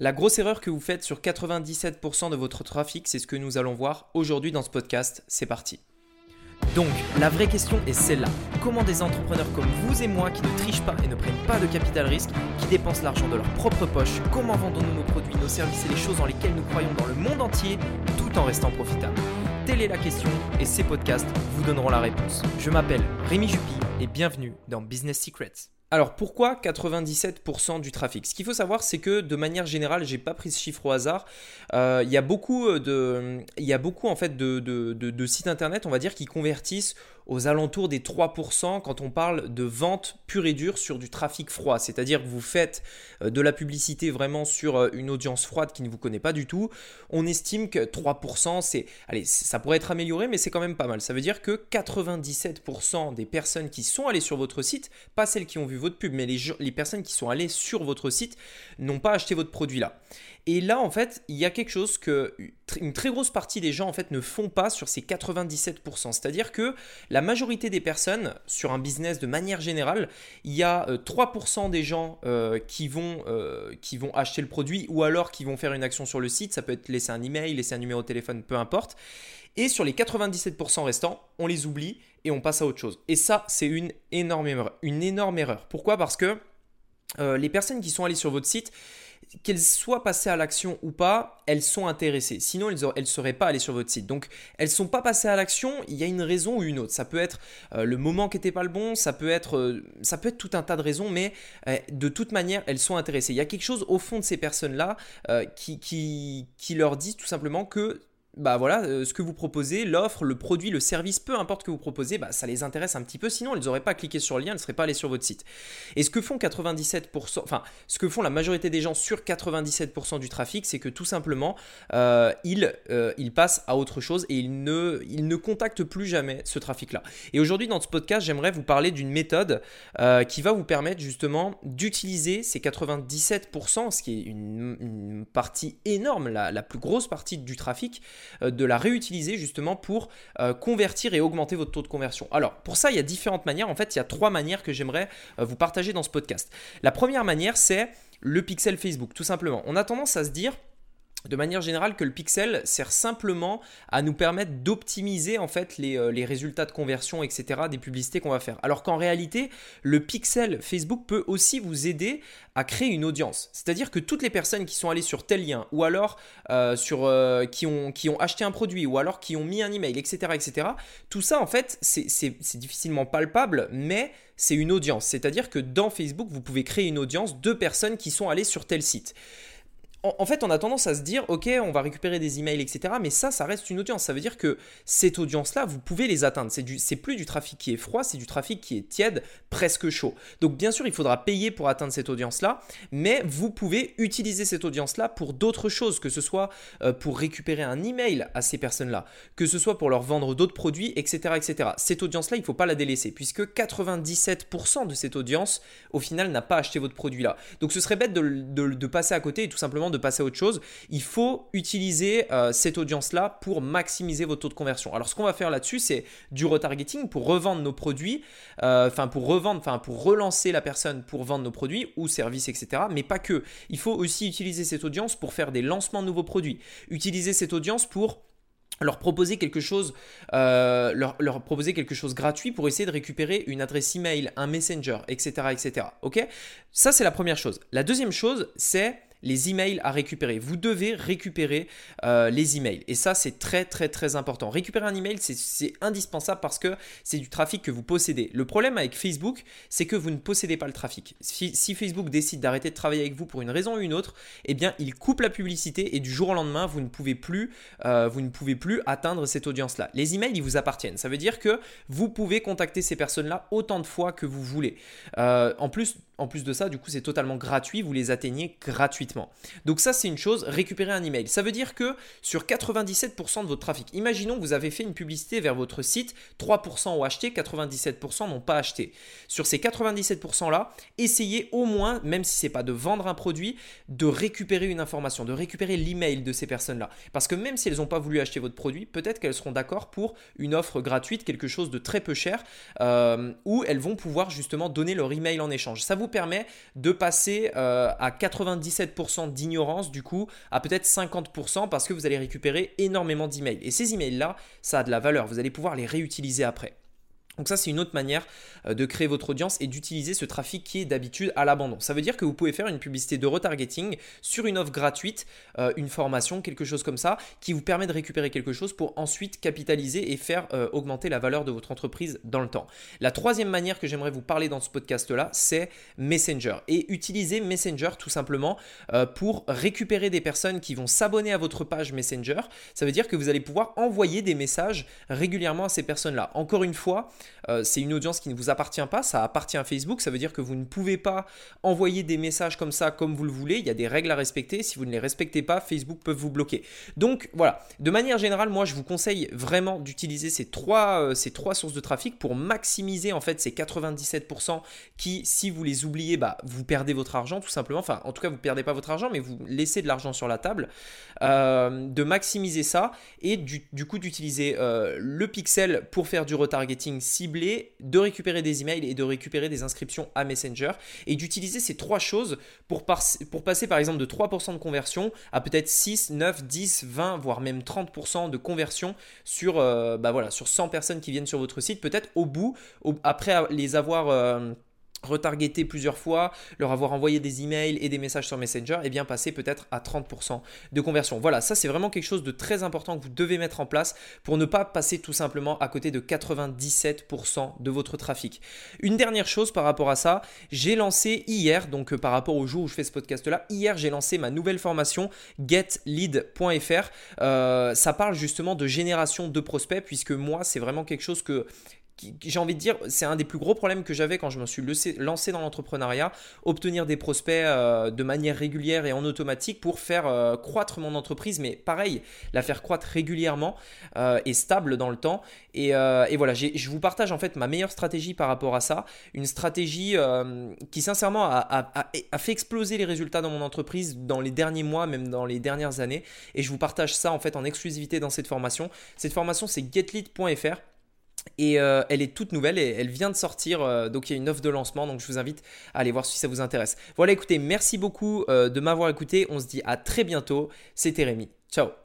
La grosse erreur que vous faites sur 97% de votre trafic, c'est ce que nous allons voir aujourd'hui dans ce podcast. C'est parti. Donc, la vraie question est celle-là. Comment des entrepreneurs comme vous et moi qui ne trichent pas et ne prennent pas de capital risque, qui dépensent l'argent de leur propre poche, comment vendons-nous nos produits, nos services et les choses dans lesquelles nous croyons dans le monde entier tout en restant profitables? Telle est la question et ces podcasts vous donneront la réponse. Je m'appelle Rémi Jupy et bienvenue dans Business Secrets. Alors pourquoi 97% du trafic? Ce qu'il faut savoir, c'est que de manière générale, j'ai pas pris ce chiffre au hasard. Euh, il y a beaucoup de, il y a beaucoup en fait de, sites internet, on va dire, qui convertissent aux alentours des 3% quand on parle de vente pure et dure sur du trafic froid. C'est-à-dire que vous faites euh, de la publicité vraiment sur euh, une audience froide qui ne vous connaît pas du tout. On estime que 3%, c'est, allez, ça pourrait être amélioré, mais c'est quand même pas mal. Ça veut dire que 97% des personnes qui sont allées sur votre site, pas celles qui ont vu votre pub, mais les, les personnes qui sont allées sur votre site, n'ont pas acheté votre produit là. Et là, en fait, il y a quelque chose que une très grosse partie des gens en fait ne font pas sur ces 97%. C'est-à-dire que la majorité des personnes sur un business de manière générale, il y a 3% euh, des gens euh, qui, vont, euh, qui vont acheter le produit ou alors qui vont faire une action sur le site. Ça peut être laisser un email, laisser un numéro de téléphone, peu importe. Et sur les 97% restants, on les oublie et on passe à autre chose. Et ça, c'est. Une énorme erreur. Pourquoi? Parce que les personnes qui sont allées sur votre site, qu'elles soient passées à l'action ou pas, elles sont intéressées. Sinon, elles ne seraient pas allées sur votre site. Donc, elles ne sont pas passées à l'action, il y a une raison ou une autre. Ça peut être euh, le moment qui n'était pas le bon, ça peut, être, euh, ça peut être tout un tas de raisons, mais euh, de toute manière, elles sont intéressées. Il y a quelque chose au fond de ces personnes-là qui, qui, qui leur dit tout simplement que bah voilà, euh, ce que vous proposez, l'offre, le produit, le service, peu importe que vous proposez, bah, ça les intéresse un petit peu. Sinon, ils n'auraient pas cliqué sur le lien, ils ne seraient pas allés sur votre site. Et ce que font 97%, enfin, ce que font la majorité des gens sur 97% du trafic, c'est que tout simplement, euh, ils, euh, ils, passent à autre chose et ils ne, ils contactent plus jamais ce trafic-là. Et aujourd'hui, dans ce podcast, j'aimerais vous parler d'une méthode qui va vous permettre justement d'utiliser ces 97%, ce qui est une, partie énorme, la, la plus grosse partie du trafic. Euh, de la réutiliser justement pour euh, convertir et augmenter votre taux de conversion. Alors pour ça, il y a différentes manières. En fait, il y a trois manières que j'aimerais euh, vous partager dans ce podcast. La première manière, c'est le pixel Facebook, tout simplement. On a tendance à se dire de manière générale que le pixel sert simplement à nous permettre d'optimiser en fait euh, les, résultats de conversion etc des publicités qu'on va faire. Alors qu'en réalité le pixel Facebook peut aussi vous aider à créer une audience. C'est à dire que toutes les personnes qui sont allées sur tel lien ou alors euh, sur euh, qui, ont, qui ont acheté un produit ou alors qui ont mis un email etc etc tout ça en fait c'est difficilement palpable mais c'est une audience. C'est à dire que dans Facebook vous pouvez créer une audience de personnes qui sont allées sur tel site en, fait, on a tendance à se dire, ok, on va récupérer des emails, etc. Mais ça, ça reste une audience. Ça veut dire que cette audience-là, vous pouvez les atteindre. C'est plus du trafic qui est froid, c'est du trafic qui est tiède, presque chaud. Donc, bien sûr, il faudra payer pour atteindre cette audience-là, mais vous pouvez utiliser cette audience-là pour d'autres choses, que ce soit euh, pour récupérer un email à ces personnes-là, que ce soit pour leur vendre d'autres produits, etc., etc. Cette audience-là, il ne faut pas la délaisser, puisque 97% de cette audience, au final, n'a pas acheté votre produit-là. Donc, ce serait bête de, de passer à côté et tout simplement de passer à autre chose, il faut utiliser euh, cette audience-là pour maximiser votre taux de conversion. Alors ce qu'on va faire là-dessus, c'est du retargeting pour revendre nos produits, euh, enfin pour revendre, enfin pour relancer la personne pour vendre nos produits ou services, etc. Mais pas que. Il faut aussi utiliser cette audience pour faire des lancements de nouveaux produits. Utiliser cette audience pour leur proposer quelque chose, euh, leur, leur, proposer quelque chose gratuit pour essayer de récupérer une adresse email, un messenger, etc., etc. Ok? Ça c'est la première chose. La deuxième chose, c'est les emails à récupérer. Vous devez récupérer euh, les emails. Et ça, c'est très, très, très important. Récupérer un email, c'est indispensable parce que c'est du trafic que vous possédez. Le problème avec Facebook, c'est que vous ne possédez pas le trafic. Si, Facebook décide d'arrêter de travailler avec vous pour une raison ou une autre, eh bien, il coupe la publicité et du jour au lendemain, vous ne pouvez plus, euh, atteindre cette audience-là. Les emails, ils vous appartiennent. Ça veut dire que vous pouvez contacter ces personnes-là autant de fois que vous voulez. Euh, en plus, en plus de ça, du coup, c'est totalement gratuit, vous les atteignez gratuitement. Donc ça, c'est une chose, récupérer un email. Ça veut dire que sur 97% de votre trafic, imaginons que vous avez fait une publicité vers votre site, 3% ont acheté, 97% n'ont pas acheté. Sur ces 97%-là, essayez au moins, même si ce n'est pas de vendre un produit, de récupérer une information, de récupérer l'email de ces personnes-là. Parce que même si elles n'ont pas voulu acheter votre produit, peut-être qu'elles seront d'accord pour une offre gratuite, quelque chose de très peu cher, euh, où elles vont pouvoir justement donner leur email en échange. Ça vous permet de passer euh, à 97% 7% d'ignorance du coup à peut-être 50% parce que vous allez récupérer énormément d'emails. Et ces emails-là, ça a de la valeur. Vous allez pouvoir les réutiliser après. Donc ça, c'est une autre manière euh, de créer votre audience et d'utiliser ce trafic qui est d'habitude à l'abandon. Ça veut dire que vous pouvez faire une publicité de retargeting sur une offre gratuite, euh, une formation, quelque chose comme ça, qui vous permet de récupérer quelque chose pour ensuite capitaliser et faire euh, augmenter la valeur de votre entreprise dans le temps. La troisième manière que j'aimerais vous parler dans ce podcast-là, c'est Messenger. Et utiliser Messenger tout simplement pour récupérer des personnes qui vont s'abonner à votre page Messenger. Ça veut dire que vous allez pouvoir envoyer des messages régulièrement à ces personnes-là. Encore une fois, euh, c'est une audience qui ne vous appartient pas, ça appartient à Facebook, ça veut dire que vous ne pouvez pas envoyer des messages comme ça comme vous le voulez, il y a des règles à respecter, si vous ne les respectez pas, Facebook peut vous bloquer. Donc voilà, de manière générale, moi je vous conseille vraiment d'utiliser ces trois, euh, sources de trafic pour maximiser en fait ces 97% qui, si vous les oubliez, bah, vous perdez votre argent tout simplement, enfin en tout cas vous ne perdez pas votre argent, mais vous laissez de l'argent sur la table, euh, de maximiser ça et du coup d'utiliser le pixel pour faire du retargeting cibler, de récupérer des emails et de récupérer des inscriptions à Messenger et d'utiliser ces trois choses pour, pour passer par exemple de 3% de conversion à peut-être 6, 9, 10, 20, voire même 30% de conversion sur, euh, bah voilà, sur 100 personnes qui viennent sur votre site, peut-être au bout, après les avoir... Euh, retargeter plusieurs fois, leur avoir envoyé des emails et des messages sur Messenger, et bien passer peut-être à 30% de conversion. Voilà, ça c'est vraiment quelque chose de très important que vous devez mettre en place pour ne pas passer tout simplement à côté de 97% de votre trafic. Une dernière chose par rapport à ça, j'ai lancé hier, donc euh, par rapport au jour où je fais ce podcast-là, hier j'ai lancé ma nouvelle formation getlead.fr. Euh, ça parle justement de génération de prospects, puisque moi c'est vraiment quelque chose que j'ai envie de dire, c'est un des plus gros problèmes que j'avais quand je me suis lancé dans l'entrepreneuriat, obtenir des prospects euh, de manière régulière et en automatique pour faire euh, croître mon entreprise, mais pareil, la faire croître régulièrement euh, et stable dans le temps. Et, voilà, je vous partage en fait ma meilleure stratégie par rapport à ça, une stratégie qui sincèrement a, a, fait exploser les résultats dans mon entreprise dans les derniers mois, même dans les dernières années. Et je vous partage ça en fait en exclusivité dans cette formation. Cette formation, c'est getlead.fr. Et euh, elle est toute nouvelle et elle vient de sortir. Euh, donc il y a une offre de lancement. Donc je vous invite à aller voir si ça vous intéresse. Voilà, écoutez, merci beaucoup euh, de m'avoir écouté. On se dit à très bientôt. C'était Rémi. Ciao